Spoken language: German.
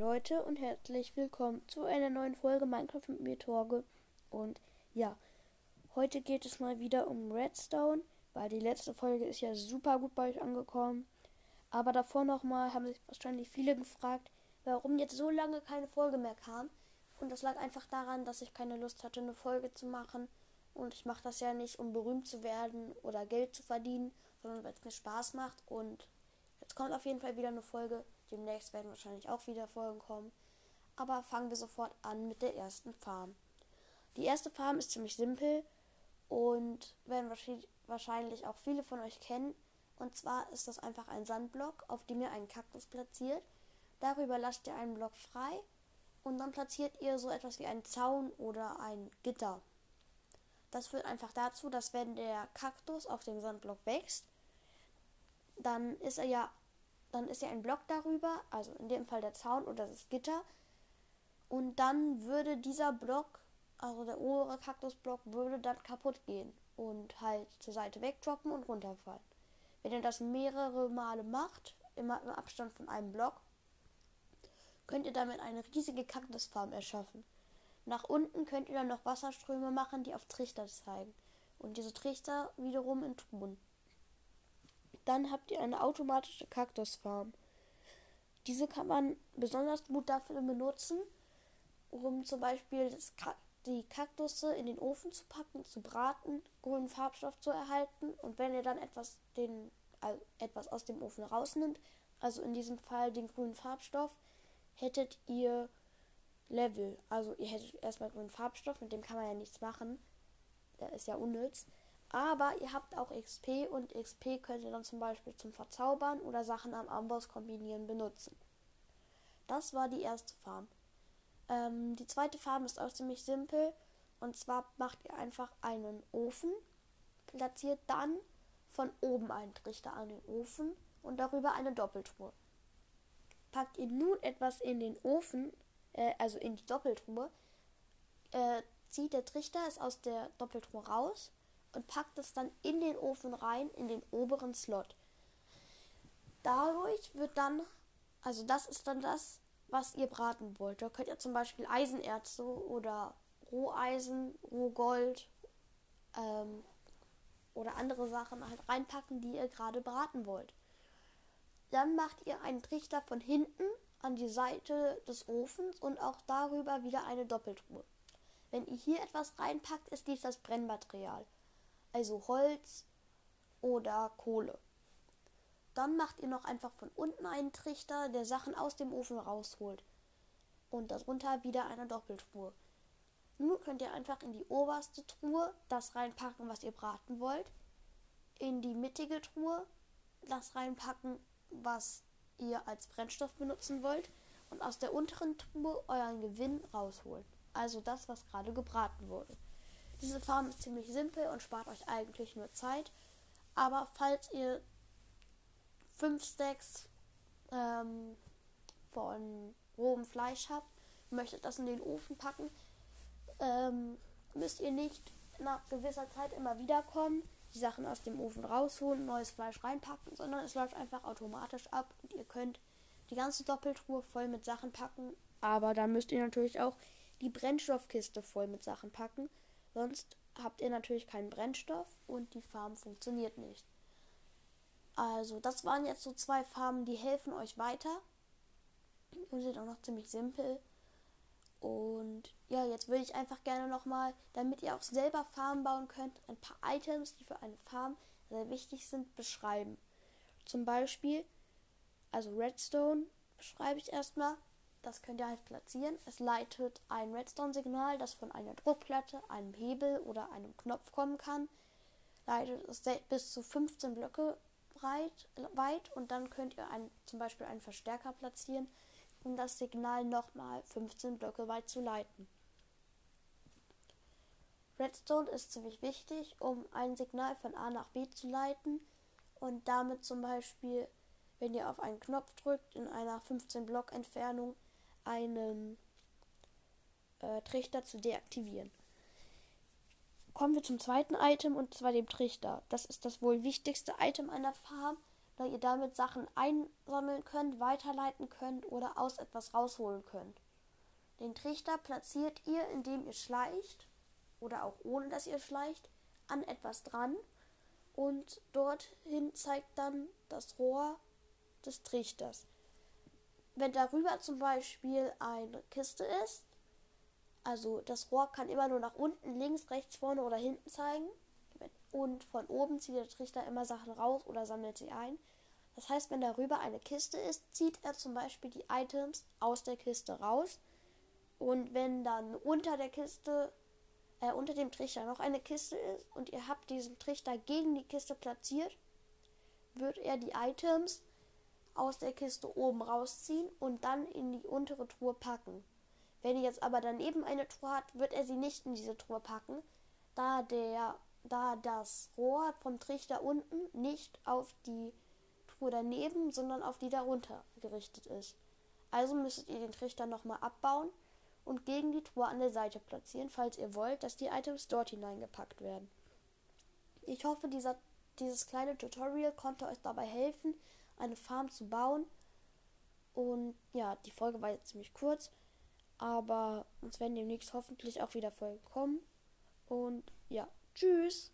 Leute und herzlich willkommen zu einer neuen Folge Minecraft mit mir Torge. Und ja, heute geht es mal wieder um Redstone, weil die letzte Folge ist ja super gut bei euch angekommen. Aber davor nochmal haben sich wahrscheinlich viele gefragt, warum jetzt so lange keine Folge mehr kam. Und das lag einfach daran, dass ich keine Lust hatte, eine Folge zu machen. Und ich mache das ja nicht, um berühmt zu werden oder Geld zu verdienen, sondern weil es mir Spaß macht. Und jetzt kommt auf jeden Fall wieder eine Folge Demnächst werden wahrscheinlich auch wieder Folgen kommen. Aber fangen wir sofort an mit der ersten Farm. Die erste Farm ist ziemlich simpel und werden wahrscheinlich auch viele von euch kennen. Und zwar ist das einfach ein Sandblock, auf dem ihr einen Kaktus platziert. Darüber lasst ihr einen Block frei und dann platziert ihr so etwas wie einen Zaun oder ein Gitter. Das führt einfach dazu, dass wenn der Kaktus auf dem Sandblock wächst, dann ist er ja dann ist ja ein Block darüber, also in dem Fall der Zaun oder das Gitter. Und dann würde dieser Block, also der obere Kaktusblock, würde dann kaputt gehen und halt zur Seite wegdroppen und runterfallen. Wenn ihr das mehrere Male macht, immer im Abstand von einem Block, könnt ihr damit eine riesige Kaktusfarm erschaffen. Nach unten könnt ihr dann noch Wasserströme machen, die auf Trichter zeigen. Und diese Trichter wiederum in Truhen. Dann habt ihr eine automatische Kaktusfarm. Diese kann man besonders gut dafür benutzen, um zum Beispiel Ka die Kaktusse in den Ofen zu packen, zu braten, grünen Farbstoff zu erhalten und wenn ihr dann etwas, den, also etwas aus dem Ofen rausnimmt, also in diesem Fall den grünen Farbstoff, hättet ihr Level. Also ihr hättet erstmal grünen Farbstoff, mit dem kann man ja nichts machen. Der ist ja unnütz. Aber ihr habt auch XP und XP könnt ihr dann zum Beispiel zum Verzaubern oder Sachen am Amboss kombinieren benutzen. Das war die erste Farm. Ähm, die zweite Farm ist auch ziemlich simpel. Und zwar macht ihr einfach einen Ofen, platziert dann von oben einen Trichter an den Ofen und darüber eine Doppeltruhe. Packt ihr nun etwas in den Ofen, äh, also in die Doppeltruhe, äh, zieht der Trichter es aus der Doppeltruhe raus und packt es dann in den Ofen rein, in den oberen Slot. Dadurch wird dann, also das ist dann das, was ihr braten wollt. Da könnt ihr zum Beispiel Eisenerze oder Roheisen, Rohgold ähm, oder andere Sachen halt reinpacken, die ihr gerade braten wollt. Dann macht ihr einen Trichter von hinten an die Seite des Ofens und auch darüber wieder eine Doppeltruhe. Wenn ihr hier etwas reinpackt, ist dies das Brennmaterial also Holz oder Kohle. Dann macht ihr noch einfach von unten einen Trichter, der Sachen aus dem Ofen rausholt. Und darunter wieder eine Doppeltruhe. Nun könnt ihr einfach in die oberste Truhe das reinpacken, was ihr braten wollt. In die mittige Truhe das reinpacken, was ihr als Brennstoff benutzen wollt. Und aus der unteren Truhe euren Gewinn rausholen. Also das, was gerade gebraten wurde. Diese Farm ist ziemlich simpel und spart euch eigentlich nur Zeit. Aber falls ihr 5 Stacks ähm, von rohem Fleisch habt, möchtet das in den Ofen packen, ähm, müsst ihr nicht nach gewisser Zeit immer wieder kommen, die Sachen aus dem Ofen rausholen, neues Fleisch reinpacken, sondern es läuft einfach automatisch ab und ihr könnt die ganze Doppeltruhe voll mit Sachen packen. Aber dann müsst ihr natürlich auch die Brennstoffkiste voll mit Sachen packen, Sonst habt ihr natürlich keinen Brennstoff und die Farm funktioniert nicht. Also, das waren jetzt so zwei Farben, die helfen euch weiter. Und sind auch noch ziemlich simpel. Und ja, jetzt würde ich einfach gerne nochmal, damit ihr auch selber Farmen bauen könnt, ein paar Items, die für eine Farm sehr wichtig sind, beschreiben. Zum Beispiel, also Redstone beschreibe ich erstmal. Das könnt ihr halt platzieren. Es leitet ein Redstone-Signal, das von einer Druckplatte, einem Hebel oder einem Knopf kommen kann. Leitet es bis zu 15 Blöcke breit, weit und dann könnt ihr ein, zum Beispiel einen Verstärker platzieren, um das Signal nochmal 15 Blöcke weit zu leiten. Redstone ist ziemlich wichtig, um ein Signal von A nach B zu leiten und damit zum Beispiel, wenn ihr auf einen Knopf drückt, in einer 15 Block Entfernung einen äh, Trichter zu deaktivieren. Kommen wir zum zweiten Item und zwar dem Trichter. Das ist das wohl wichtigste Item einer Farm, da ihr damit Sachen einsammeln könnt, weiterleiten könnt oder aus etwas rausholen könnt. Den Trichter platziert ihr, indem ihr schleicht oder auch ohne dass ihr schleicht, an etwas dran und dorthin zeigt dann das Rohr des Trichters. Wenn darüber zum Beispiel eine Kiste ist, also das Rohr kann immer nur nach unten, links, rechts, vorne oder hinten zeigen. Und von oben zieht der Trichter immer Sachen raus oder sammelt sie ein. Das heißt, wenn darüber eine Kiste ist, zieht er zum Beispiel die Items aus der Kiste raus. Und wenn dann unter der Kiste, äh, unter dem Trichter noch eine Kiste ist und ihr habt diesen Trichter gegen die Kiste platziert, wird er die Items aus der Kiste oben rausziehen und dann in die untere Truhe packen. Wenn ihr jetzt aber daneben eine Truhe hat, wird er sie nicht in diese Truhe packen, da der da das Rohr vom Trichter unten nicht auf die Truhe daneben, sondern auf die darunter gerichtet ist. Also müsstet ihr den Trichter nochmal abbauen und gegen die Truhe an der Seite platzieren, falls ihr wollt, dass die Items dort hineingepackt werden. Ich hoffe, dieser, dieses kleine Tutorial konnte euch dabei helfen, eine Farm zu bauen. Und ja, die Folge war jetzt ziemlich kurz, aber uns werden demnächst hoffentlich auch wieder Folgen kommen. Und ja, tschüss.